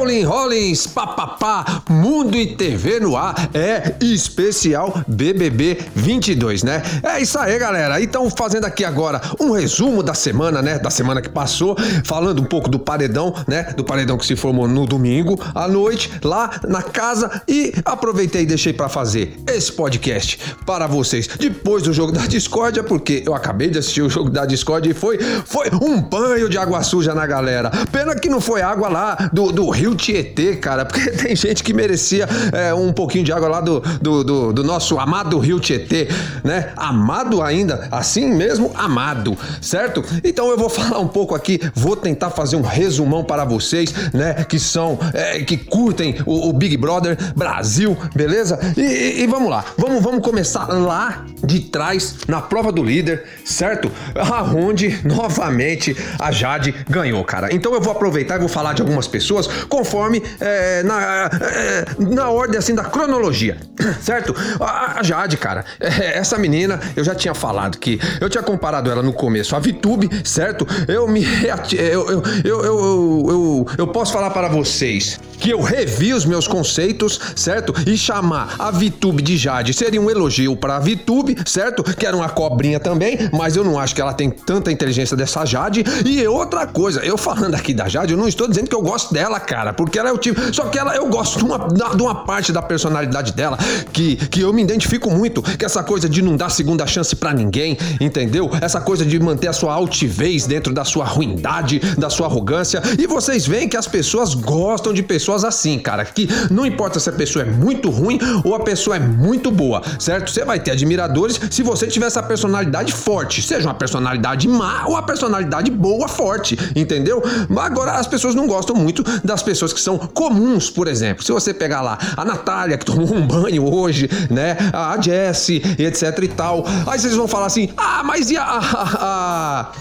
Rolling Rollins, papapá, Mundo e TV no ar, é especial BBB 22, né? É isso aí, galera. Então, fazendo aqui agora um resumo da semana, né? Da semana que passou, falando um pouco do paredão, né? Do paredão que se formou no domingo à noite, lá na casa, e aproveitei e deixei para fazer esse podcast para vocês depois do jogo da discórdia, porque eu acabei de assistir o jogo da discórdia e foi, foi um banho de água suja na galera. Pena que não foi água lá do, do rio Tietê, cara, porque tem gente que merecia é, um pouquinho de água lá do, do, do, do nosso amado rio Tietê, né? Amado ainda, assim mesmo, amado, certo? Então eu vou falar um pouco aqui, vou tentar fazer um resumão para vocês, né? Que são, é, que curtem o, o, Big Brother Brasil, beleza? E, e, e vamos lá, vamos, vamos começar lá de trás na prova do líder, certo? Aonde novamente a Jade ganhou, cara. Então eu vou aproveitar e vou falar de algumas pessoas conforme é, na, é, na ordem assim da cronologia, certo? A, a Jade, cara, é, essa menina, eu já tinha falado que eu tinha comparado ela no começo a Vitube, certo? Eu me eu, eu, eu, eu, eu, eu posso falar para vocês que eu revi os meus conceitos, certo? E chamar a Vitube de Jade seria um elogio para a Vitube, certo? Que era uma cobrinha também, mas eu não acho que ela tem tanta inteligência dessa Jade. E outra coisa, eu falando aqui da Jade, eu não estou dizendo que eu gosto dela, cara, porque ela é o tipo. Só que ela, eu gosto de uma, de uma parte da personalidade dela que, que eu me identifico muito, que essa coisa de não dar segunda chance para ninguém, entendeu? Essa coisa de manter a sua altivez dentro da sua ruindade, da sua arrogância. E vocês veem que as pessoas gostam de pessoas assim, cara, que não importa se a pessoa é muito ruim ou a pessoa é muito boa, certo? Você vai ter admiradores se você tiver essa personalidade forte, seja uma personalidade má ou a personalidade boa forte, entendeu? Agora as pessoas não gostam muito das pessoas que são comuns, por exemplo. Se você pegar lá a Natália, que tomou um banho hoje, né? A Jessie, etc e tal. Aí vocês vão falar assim: ah, mas e a, a, a,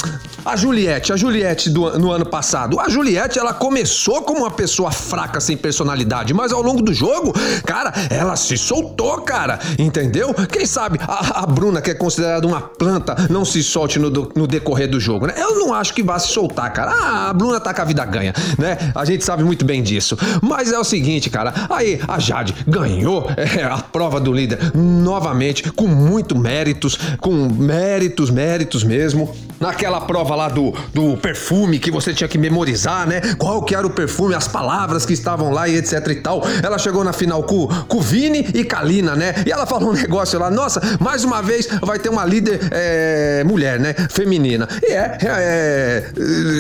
a Juliette? A Juliette do, no ano passado? A Juliette, ela começou como uma pessoa fraca sem personalidade, mas ao longo do jogo, cara, ela se soltou, cara, entendeu? Quem sabe a, a Bruna, que é considerada uma planta, não se solte no, no, decorrer do jogo, né? Eu não acho que vá se soltar, cara. Ah, a Bruna tá com a vida ganha, né? A gente sabe muito bem disso. Mas é o seguinte, cara, aí a Jade ganhou é, a prova do líder novamente, com muito méritos, com méritos, méritos mesmo. Naquela prova lá do, do perfume que você tinha que memorizar, né? Qual que era o perfume, as palavras que estavam lá e etc e tal. Ela chegou na final com, com Vini e Kalina, né? E ela falou um negócio lá, nossa, mais uma vez vai ter uma líder é, mulher, né? Feminina. E é, é,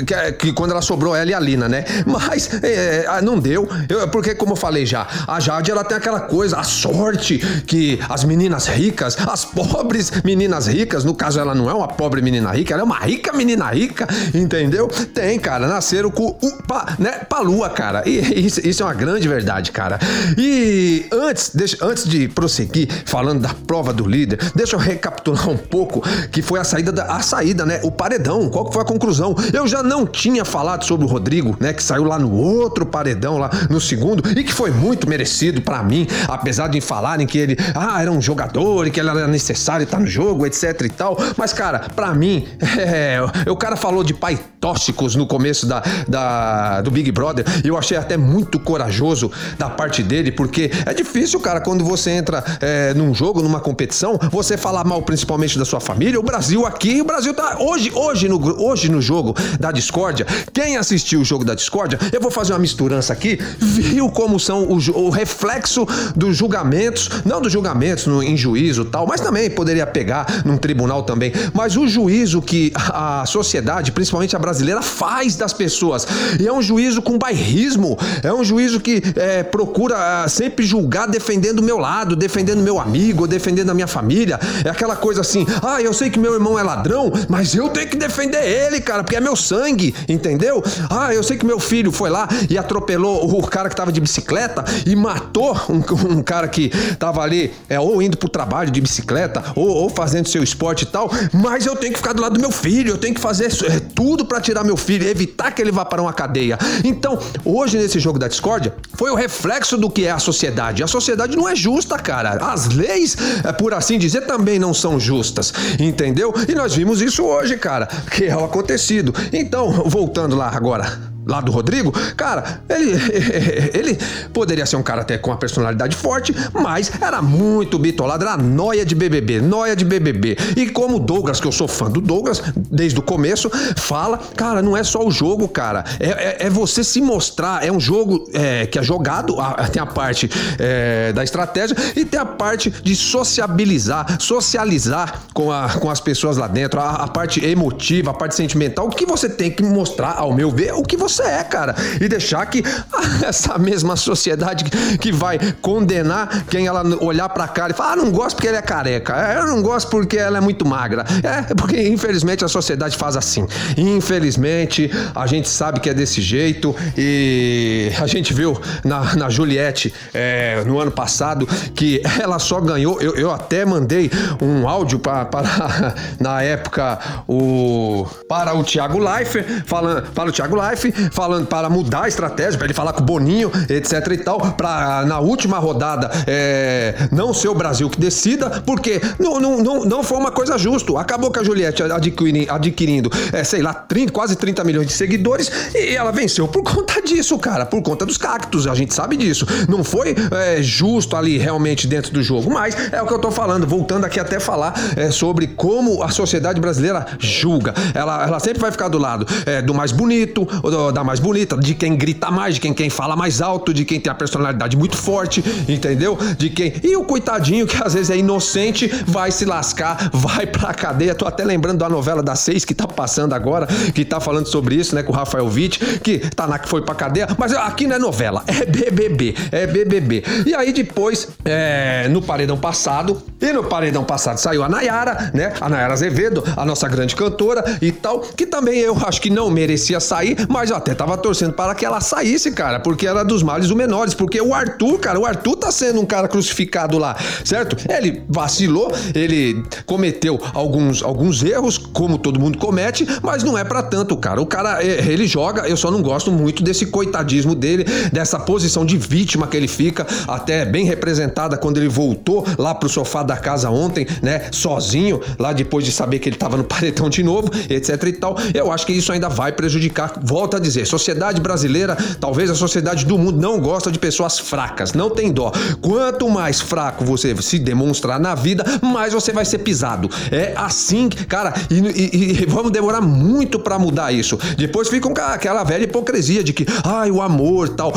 que, é, que, quando ela sobrou ela e a Lina, né? Mas é, não deu, eu, porque como eu falei já, a Jade ela tem aquela coisa, a sorte que as meninas ricas, as pobres meninas ricas, no caso ela não é uma pobre menina rica, ela é uma rica menina rica, entendeu? Tem, cara, nasceram com, pa, né, pra lua, cara. E, isso, isso é uma grande verdade, cara. E antes, deixa, antes de prosseguir falando da prova do líder, deixa eu recapitular um pouco que foi a saída da a saída, né? O paredão. Qual que foi a conclusão? Eu já não tinha falado sobre o Rodrigo, né, que saiu lá no outro paredão lá no segundo e que foi muito merecido para mim, apesar de falarem que ele, ah, era um jogador e que ele era necessário estar no jogo, etc e tal. Mas cara, para mim, é, o cara falou de pai tóxicos no começo da, da do Big Brother e eu achei até muito corajoso da parte dele, porque é difícil, cara, quando você entra é, num jogo, numa competição, você falar mal principalmente da sua família. O Brasil aqui, o Brasil tá hoje, hoje no, hoje no jogo da discórdia. Quem assistiu o jogo da discórdia, eu vou fazer uma misturança aqui, viu como são o, o reflexo dos julgamentos, não dos julgamentos no, em juízo tal, mas também poderia pegar num tribunal também, mas o juízo que a sociedade, principalmente a brasileira, faz das pessoas. E é um juízo com bairrismo, é um juízo que é, procura ah, sempre julgar defendendo o meu lado, defendendo meu amigo, defendendo a minha família. É aquela coisa assim: ah, eu sei que meu irmão é ladrão, mas eu tenho que defender ele, cara, porque é meu sangue, entendeu? Ah, eu sei que meu filho foi lá e atropelou o cara que tava de bicicleta e matou um, um cara que tava ali, é, ou indo pro trabalho de bicicleta, ou, ou, fazendo seu esporte e tal, mas eu tenho que ficar do lado do meu filho, eu tenho que fazer é, tudo para tirar meu filho, evitar que ele vá para uma cadeia. Então, hoje nesse jogo da discórdia foi o reflexo do que é a sociedade. A sociedade não é justa, cara. As leis, é, por assim dizer, também não são justas, entendeu? E nós vimos isso hoje, cara, que é o acontecido. Então, voltando lá agora lá do Rodrigo, cara, ele, ele poderia ser um cara até com uma personalidade forte, mas era muito bitolado, era noia de BBB, noia de BBB. E como o Douglas, que eu sou fã do Douglas, desde o começo, fala, cara, não é só o jogo, cara, é, é, é você se mostrar, é um jogo é, que é jogado, tem a parte é, da estratégia e tem a parte de sociabilizar, socializar com, a, com as pessoas lá dentro, a, a parte emotiva, a parte sentimental, o que você tem que mostrar, ao meu ver, o que você é, cara. E deixar que essa mesma sociedade que vai condenar quem ela olhar pra cara e falar, ah, não gosto porque ele é careca, é, eu não gosto porque ela é muito magra. É, porque infelizmente a sociedade faz assim. Infelizmente, a gente sabe que é desse jeito e a gente viu na, na Juliette é, no ano passado que ela só ganhou. Eu, eu até mandei um áudio para, para na época o para o Thiago Life falando para o Thiago Life falando para mudar a estratégia para ele falar com o Boninho etc e tal para na última rodada é, não ser o Brasil que decida porque não, não, não, não foi uma coisa justa acabou que a Juliette adquirindo, é, sei lá 30, quase 30 milhões de seguidores e ela venceu por conta disso cara por conta dos cactos a gente sabe disso não foi é, justo ali realmente dentro do jogo mas é o que eu tô falando voltando aqui até falar é, sobre como a sociedade brasileira julga. Ela, ela sempre vai ficar do lado é, do mais bonito, do, da mais bonita, de quem grita mais, de quem, quem fala mais alto, de quem tem a personalidade muito forte, entendeu? De quem. E o coitadinho que às vezes é inocente vai se lascar, vai pra cadeia. Tô até lembrando da novela da seis que tá passando agora, que tá falando sobre isso, né, com o Rafael Witt, que tá na que foi pra cadeia. Mas aqui não é novela, é BBB, é BBB. E aí depois, é, no paredão passado, e no paredão passado saiu a Nayara, né? A Nayara Azevedo, a nossa grande cantora e tal, que também eu acho que não merecia sair, mas eu até tava torcendo para que ela saísse, cara, porque era dos males o menores, porque o Arthur, cara, o Arthur tá sendo um cara crucificado lá, certo? Ele vacilou, ele cometeu alguns, alguns erros, como todo mundo comete, mas não é para tanto, cara. O cara, é, ele joga, eu só não gosto muito desse coitadismo dele, dessa posição de vítima que ele fica, até bem representada quando ele voltou lá pro sofá da casa ontem, né, sozinho, lá depois de saber que ele tava no paredão de novo, etc e tal. Eu acho que isso ainda vai prejudicar. Volto a dizer, sociedade brasileira, talvez a sociedade do mundo não gosta de pessoas fracas, não tem dó. Quanto mais fraco você se demonstrar na vida, mais você vai ser pisado. É assim, cara, e, e, e vamos demorar muito para mudar isso. Depois ficam com aquela velha hipocrisia de que, ai, o amor tal.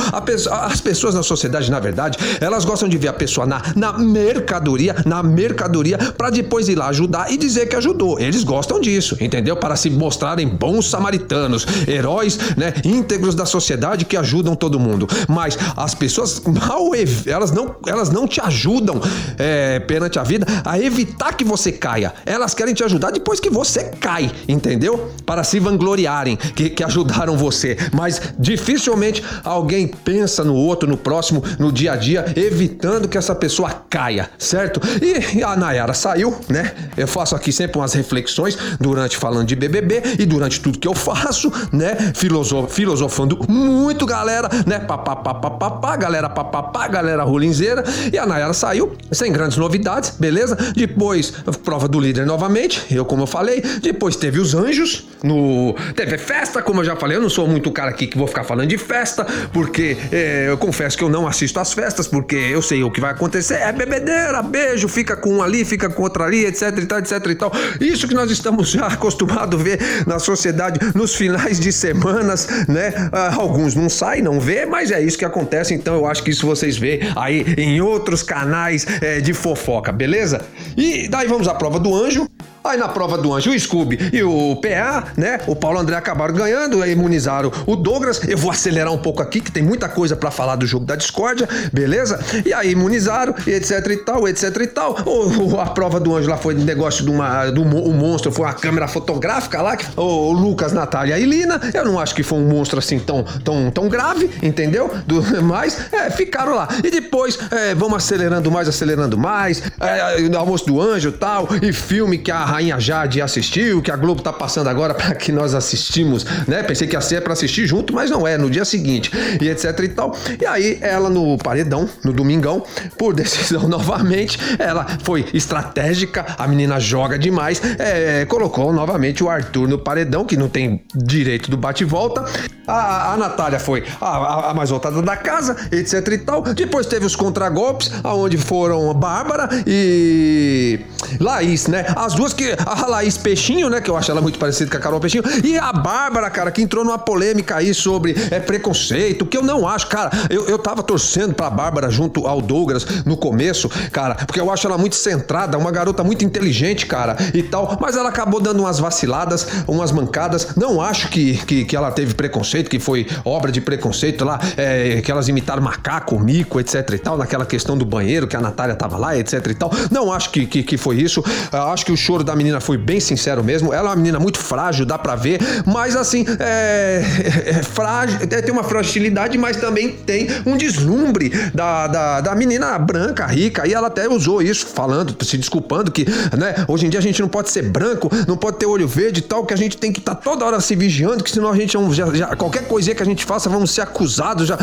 as pessoas na sociedade, na verdade, elas gostam de ver a pessoa na, na mercadoria, na mercadoria, para depois ir lá ajudar e dizer que ajudou. Eles gostam disso, entendeu? Para se mostrarem bons samaritanos, heróis, né, íntegros da sociedade que ajudam todo mundo. Mas as pessoas mal elas não, elas não te ajudam é, perante a vida a evitar que você caia. Elas querem te ajudar depois que você cai, entendeu? Para se vangloriarem que, que ajudaram você. Mas dificilmente alguém pensa no outro, no próximo, no dia a dia, evitando que essa pessoa caia, certo? E a Nayara saiu, né? Eu faço aqui sempre umas reflexões durante falando de BBB e durante tudo que eu faço, né? Filosof, filosofando muito, galera, né? Papapá, galera papapá, galera rulinzeira. E a Nayara saiu sem grandes novidades, beleza? Depois, prova do líder novamente, eu como eu falei. Depois teve os anjos, no teve festa, como eu já falei. Eu não sou muito cara aqui que vou ficar falando de festa, porque é, eu confesso que eu não assisto às festas, porque eu sei o que vai acontecer. É bebedeira, beijo, fica com um ali, fica com outro ali, etc e tal, etc e tal. Isso que nós estamos já acostumados a ver na sociedade nos finais de semanas, né? Ah, alguns não saem, não vê, mas é isso que acontece. Então eu acho que isso vocês vê aí em outros canais é, de fofoca, beleza? E daí vamos à prova do anjo. Aí na prova do Anjo, o Scooby e o PA, né? O Paulo André acabaram ganhando, imunizaram o Douglas. Eu vou acelerar um pouco aqui, que tem muita coisa para falar do jogo da discórdia, beleza? E aí imunizaram, etc e tal, etc e tal. O, a prova do Anjo lá foi negócio de uma. Do o monstro, foi uma câmera fotográfica lá, que, o, Lucas, Natália e Lina. Eu não acho que foi um monstro assim tão, tão, tão grave, entendeu? Do, mas é, ficaram lá. E depois, é, vamos acelerando mais, acelerando mais. É, almoço do Anjo tal, e filme que a Rainha Jade assistiu, que a Globo tá passando agora para que nós assistimos, né? Pensei que ia ser para assistir junto, mas não é, no dia seguinte, e etc e tal. E aí ela no paredão, no domingão, por decisão novamente, ela foi estratégica, a menina joga demais, é, colocou novamente o Arthur no paredão, que não tem direito do bate-volta. A, a Natália foi a, a, mais voltada da casa, etc e tal. Depois teve os contragolpes, aonde foram Bárbara e Laís, né? As duas que. A Laís Peixinho, né? Que eu acho ela muito parecida com a Carol Peixinho. E a Bárbara, cara, que entrou numa polêmica aí sobre é, preconceito, que eu não acho, cara. Eu, eu tava torcendo pra Bárbara junto ao Douglas no começo, cara, porque eu acho ela muito centrada, uma garota muito inteligente, cara, e tal. Mas ela acabou dando umas vaciladas, umas mancadas. Não acho que, que, que ela teve preconceito, que foi obra de preconceito lá, é, que elas imitaram macaco, mico, etc e tal, naquela questão do banheiro, que a Natália tava lá, etc e tal. Não acho que, que, que foi isso. Eu acho que o choro da menina foi bem sincero mesmo. Ela é uma menina muito frágil, dá pra ver, mas assim, é, é, é frágil, é, tem uma fragilidade, mas também tem um deslumbre da, da, da menina branca, rica, e ela até usou isso, falando, se desculpando que, né, hoje em dia a gente não pode ser branco, não pode ter olho verde e tal, que a gente tem que estar tá toda hora se vigiando, que senão a gente já, já, qualquer coisinha que a gente faça, vamos ser acusados, já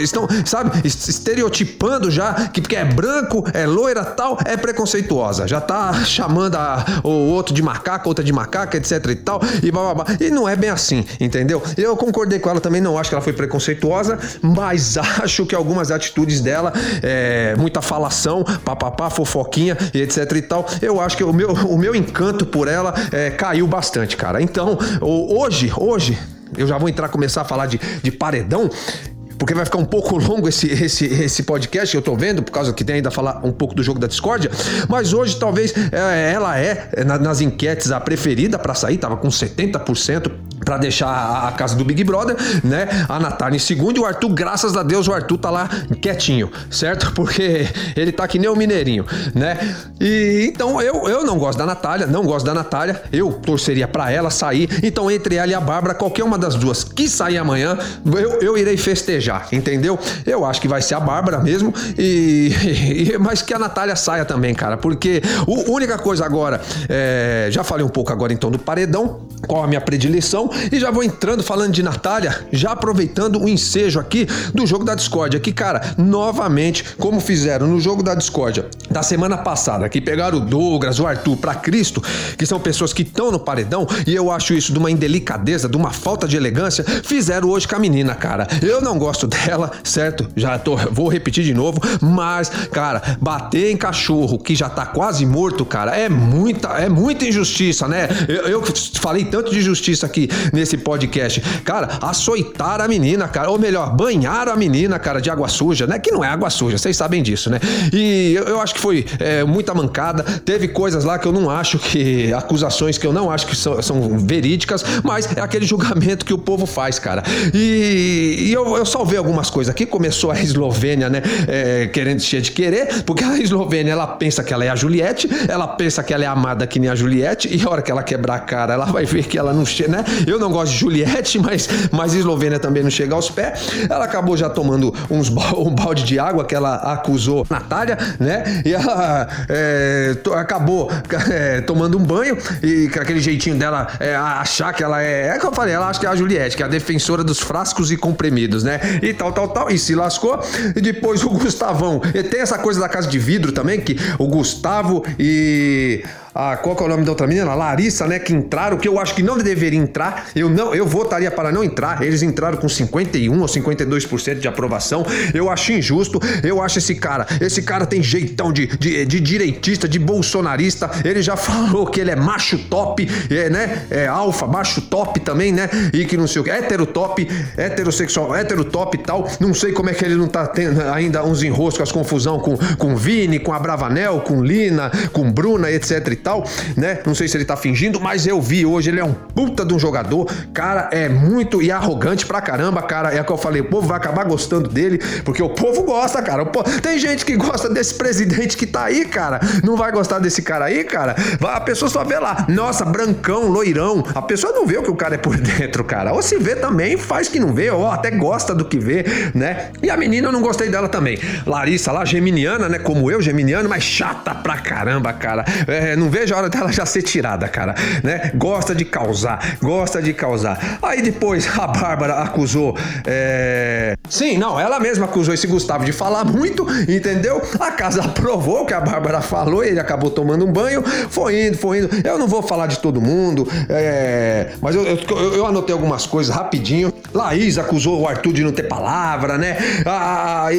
estão, sabe, estereotipando já que porque é branco, é loira tal, é preconceituosa, já tá chamando a, o outro de macaco, outra de macaca, etc e tal, e blá. E não é bem assim, entendeu? Eu concordei com ela também, não acho que ela foi preconceituosa, mas acho que algumas atitudes dela, é, muita falação, papapá, fofoquinha e etc e tal, eu acho que o meu, o meu encanto por ela é, caiu bastante, cara. Então, hoje, hoje, eu já vou entrar, começar a falar de, de paredão porque vai ficar um pouco longo esse, esse, esse podcast que eu tô vendo, por causa que tem ainda falar um pouco do jogo da discórdia. Mas hoje, talvez, é, ela é, nas enquetes, a preferida para sair, tava com 70% para deixar a casa do Big Brother, né? A Natália em segundo e o Arthur, graças a Deus, o Arthur tá lá quietinho, certo? Porque ele tá que nem o Mineirinho, né? E então eu, eu não gosto da Natália, não gosto da Natália, eu torceria para ela sair. Então, entre ela e a Bárbara, qualquer uma das duas que sair amanhã, eu, eu irei festejar, entendeu? Eu acho que vai ser a Bárbara mesmo, e, e mas que a Natália saia também, cara, porque a única coisa agora, é, já falei um pouco agora então do paredão, qual a minha predileção. E já vou entrando falando de Natália, já aproveitando o ensejo aqui do jogo da discórdia. Que, cara, novamente, como fizeram no jogo da discórdia da semana passada, que pegaram o Douglas, o Arthur para Cristo, que são pessoas que estão no paredão, e eu acho isso de uma indelicadeza, de uma falta de elegância, fizeram hoje com a menina, cara. Eu não gosto dela, certo? Já tô, vou repetir de novo, mas, cara, bater em cachorro que já tá quase morto, cara, é muita, é muita injustiça, né? Eu, eu falei tanto de justiça aqui nesse podcast. Cara, açoitar a menina, cara. Ou melhor, banhar a menina, cara, de água suja, né? Que não é água suja, vocês sabem disso, né? E eu, eu acho que foi é, muita mancada. Teve coisas lá que eu não acho que. acusações que eu não acho que são, são verídicas, mas é aquele julgamento que o povo faz, cara. E, e eu, eu salvei algumas coisas aqui. Começou a Eslovênia, né? É, querendo cheia de querer, porque a Eslovênia ela pensa que ela é a Juliette, ela pensa que ela é amada que nem a Juliette, e a hora que ela quebrar a cara, ela vai ver que ela não chega, né? Eu não gosto de Juliette, mas, mas Eslovênia também não chega aos pés. Ela acabou já tomando uns, um balde de água que ela acusou Natália, né? E ela é, acabou é, tomando um banho e com aquele jeitinho dela é, achar que ela é. É que eu falei, ela acha que é a Juliette, que é a defensora dos frascos e comprimidos, né? E tal, tal, tal. E se lascou. E depois o Gustavão. E tem essa coisa da casa de vidro também, que o Gustavo e a qual que é o nome da outra menina? Larissa, né? Que entraram, que eu acho que não deveria entrar. Eu não, eu votaria para não entrar. Eles entraram com 51 ou 52% de aprovação. Eu acho injusto. Eu acho esse cara, esse cara tem jeitão de, de, de direitista, de bolsonarista. Ele já falou que ele é macho top, é, né? É alfa, macho top também, né? E que não sei o que, hétero top, heterossexual, hétero top e tal. Não sei como é que ele não tá tendo ainda uns enroscos, as confusão com, com Vini, com a Bravanel, com Lina, com Bruna, etc tal, né? Não sei se ele tá fingindo, mas eu vi hoje, ele é um puta de um jogador, cara, é muito e arrogante pra caramba, cara. É o que eu falei, o povo vai acabar gostando dele, porque o povo gosta, cara. Tem gente que gosta desse presidente que tá aí, cara. Não vai gostar desse cara aí, cara? A pessoa só vê lá, nossa, brancão, loirão. A pessoa não vê o que o cara é por dentro, cara. Ou se vê também, faz que não vê, ou até gosta do que vê, né? E a menina eu não gostei dela também. Larissa lá, geminiana, né? Como eu, geminiano, mas chata pra caramba, cara. É, não vejo a hora dela já ser tirada, cara, né? Gosta de causar, gosta de causar. Aí depois a Bárbara acusou. É... Sim, não, ela mesma acusou esse Gustavo de falar muito, entendeu? A casa aprovou o que a Bárbara falou, ele acabou tomando um banho, foi indo, foi indo. Eu não vou falar de todo mundo, é... mas eu, eu, eu, anotei algumas coisas rapidinho. Laís acusou o Arthur de não ter palavra, né? Ah, e,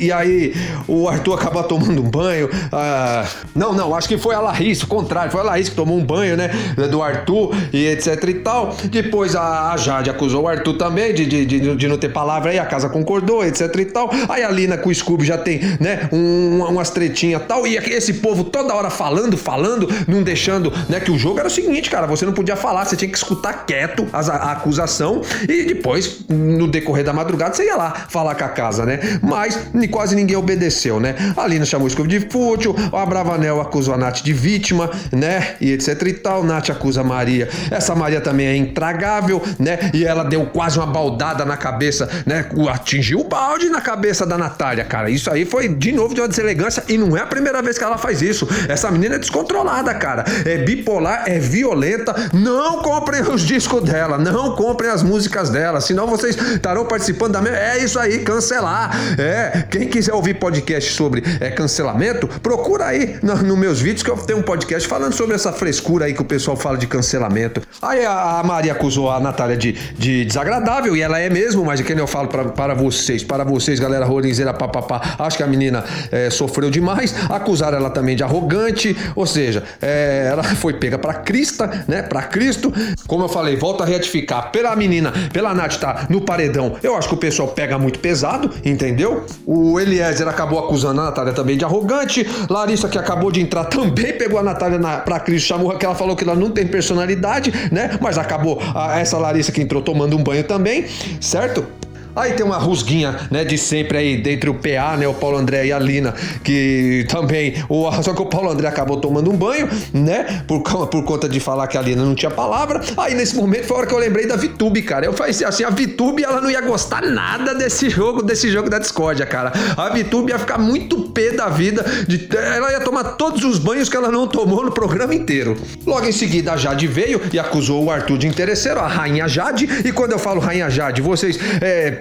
e, e, aí o Arthur acabou tomando um banho. Ah, não, não, acho que foi a Laís, o contrário, foi a Laís que tomou um banho, né? Do Arthur e etc e tal. Depois a, a Jade acusou o Arthur também de, de, de, de, não ter palavra aí, a casa concordou, etc e tal. Aí a Lina com o Scooby já tem, né, um, umas tretinhas tal. E esse povo toda hora falando, falando, não deixando, né? Que o jogo era o seguinte, cara, você não podia falar, você tinha que escutar quieto a, a acusação e depois, no decorrer da madrugada, você ia lá falar com a casa, né? Mas quase ninguém obedeceu, né? A Lina chamou o Scooby de fútil, a Bravanel acusou a Nath de vítima, né? E etc e tal. Nath acusa Maria. Essa Maria também é intragável, né? E ela deu quase uma baldada na cabeça, né? Atingiu o balde na cabeça da Natália, cara. Isso aí foi de novo de uma deselegância e não é a primeira vez que ela faz isso. Essa menina é descontrolada, cara. É bipolar, é violenta. Não comprem os discos dela, não comprem as músicas dela, senão vocês estarão participando da mesma. É isso aí, cancelar. É, quem quiser ouvir podcast sobre é, cancelamento, procura aí nos no meus vídeos que eu tenho um podcast falando sobre essa frescura aí que o pessoal fala de cancelamento. Aí a, Maria acusou a Natália de, de desagradável, e ela é mesmo, mas é que eu falo pra, para vocês, para vocês, galera rolinzeira, papapá, acho que a menina é, sofreu demais, acusaram ela também de arrogante, ou seja, é, ela foi pega pra Crista, né, pra Cristo, como eu falei, volta a retificar, pela menina, pela Nath tá no paredão, eu acho que o pessoal pega muito pesado, entendeu? O Eliezer acabou acusando a Natália também de arrogante. Larissa, que acabou de entrar, também pegou a Natália na, pra Cris, chamou que ela falou que ela não tem personalidade, né? Mas acabou a, essa Larissa que entrou tomando um banho também, certo? Aí tem uma rusguinha, né, de sempre aí, dentre o PA, né, o Paulo André e a Lina, que também, o, só que o Paulo André acabou tomando um banho, né, por, por conta de falar que a Lina não tinha palavra. Aí nesse momento foi a hora que eu lembrei da Vitube, cara. Eu falei assim, a Vitube, ela não ia gostar nada desse jogo, desse jogo da discórdia, cara. A Vitube ia ficar muito pé da vida, de, ela ia tomar todos os banhos que ela não tomou no programa inteiro. Logo em seguida, a Jade veio e acusou o Arthur de interesseiro, a Rainha Jade, e quando eu falo Rainha Jade, vocês é,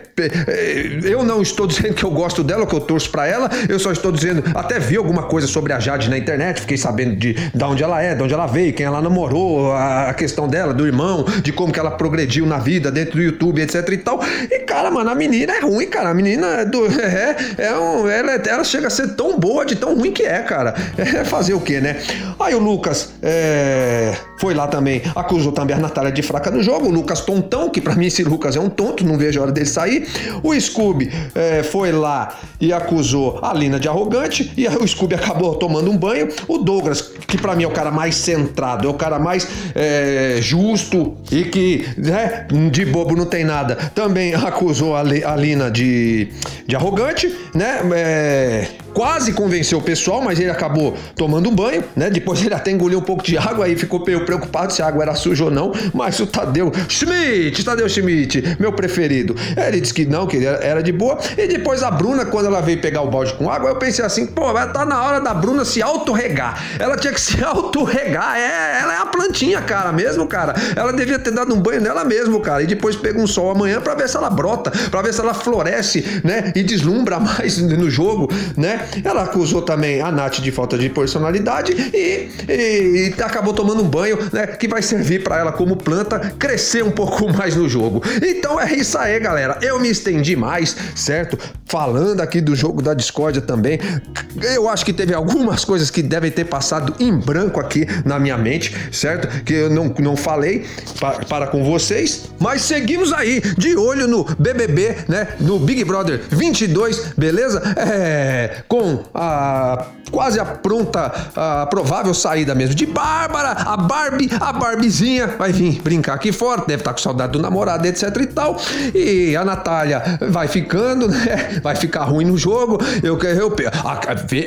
eu não estou dizendo que eu gosto dela, que eu torço para ela, eu só estou dizendo, até vi alguma coisa sobre a Jade na internet, fiquei sabendo de, de onde ela é, de onde ela veio, quem ela namorou, a, a questão dela, do irmão, de como que ela progrediu na vida dentro do YouTube, etc e tal. E cara, mano, a menina é ruim, cara. A menina é, do, é, é um, ela, ela chega a ser tão boa de tão ruim que é, cara. É fazer o quê, né? Aí o Lucas é, foi lá também, acusou também a Natália de fraca no jogo. O Lucas tontão, que para mim esse Lucas é um tonto, não vejo a hora dele sair. O Scooby é, foi lá e acusou a Lina de arrogante e o Scooby acabou tomando um banho. O Douglas, que para mim é o cara mais centrado, é o cara mais é, justo e que né, de bobo não tem nada, também acusou a, Lina de, de arrogante, né? É, quase convenceu o pessoal, mas ele acabou tomando um banho, né? Depois ele até engoliu um pouco de água aí ficou preocupado se a água era suja ou não. Mas o Tadeu Schmidt, Tadeu Schmidt, meu preferido, ele disse que não, que ele era de boa. E depois a Bruna, quando ela veio pegar o balde com água, eu pensei assim, pô, vai tá na hora da Bruna se autorregar. Ela tinha que se autorregar. É, ela é a plantinha, cara, mesmo, cara. Ela devia ter dado um banho nela mesmo, cara. E depois pega um sol amanhã para ver se ela brota, para ver se ela floresce, né? E deslumbra mais no jogo, né? Ela acusou também a Nath de falta de personalidade e, e, e acabou tomando um banho, né? Que vai servir para ela como planta crescer um pouco mais no jogo. Então é isso aí, galera. Eu me estendi mais, certo? Falando aqui do jogo da discórdia também. Eu acho que teve algumas coisas que devem ter passado em branco aqui na minha mente, certo? Que eu não, não falei para, para com vocês. Mas seguimos aí, de olho no BBB, né? No Big Brother 22, beleza? É com a quase a pronta, a provável saída mesmo de Bárbara, a Barbie, a Barbizinha vai vir brincar aqui fora, deve estar tá com saudade do namorado, etc e tal. E a Natália vai ficando, né? Vai ficar ruim no jogo. Eu, eu,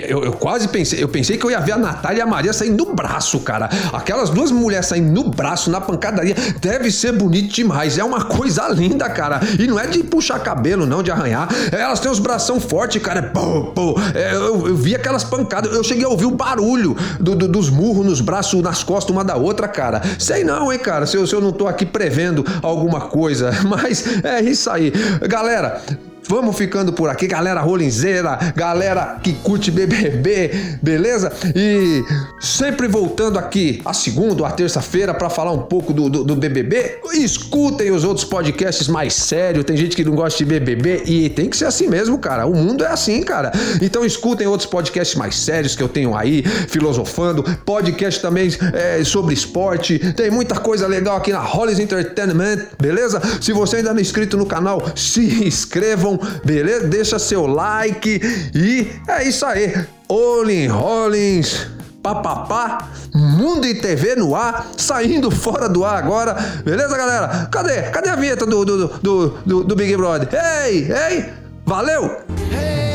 eu, eu quase pensei, eu pensei que eu ia ver a Natália e a Maria saindo no braço, cara. Aquelas duas mulheres saindo no braço, na pancadaria, deve ser bonito demais. É uma coisa linda, cara. E não é de puxar cabelo, não, de arranhar. Elas têm os bração fortes, cara. Pô, pô. É, eu, eu vi aquelas pancadas Eu cheguei a ouvir o barulho do, do, dos murros nos braços, nas costas uma da outra, cara. Sei não, hein, cara, se eu, se eu não tô aqui prevendo alguma coisa. Mas é isso aí. Galera, Vamos ficando por aqui, galera rolinzeira, galera que curte BBB, beleza? E sempre voltando aqui a segunda ou a terça-feira para falar um pouco do, do, do, BBB. Escutem os outros podcasts mais sérios. Tem gente que não gosta de BBB e tem que ser assim mesmo, cara. O mundo é assim, cara. Então escutem outros podcasts mais sérios que eu tenho aí, filosofando. Podcast também é, sobre esporte. Tem muita coisa legal aqui na Hollis Entertainment, beleza? Se você ainda não é inscrito no canal, se inscrevam beleza? Deixa seu like e é isso aí. Olin Rollins, papapá, Mundo e TV no ar, saindo fora do ar agora, beleza, galera? Cadê? Cadê a vinheta do, do, do, do, do Big Brother? Ei, ei, valeu! Hey!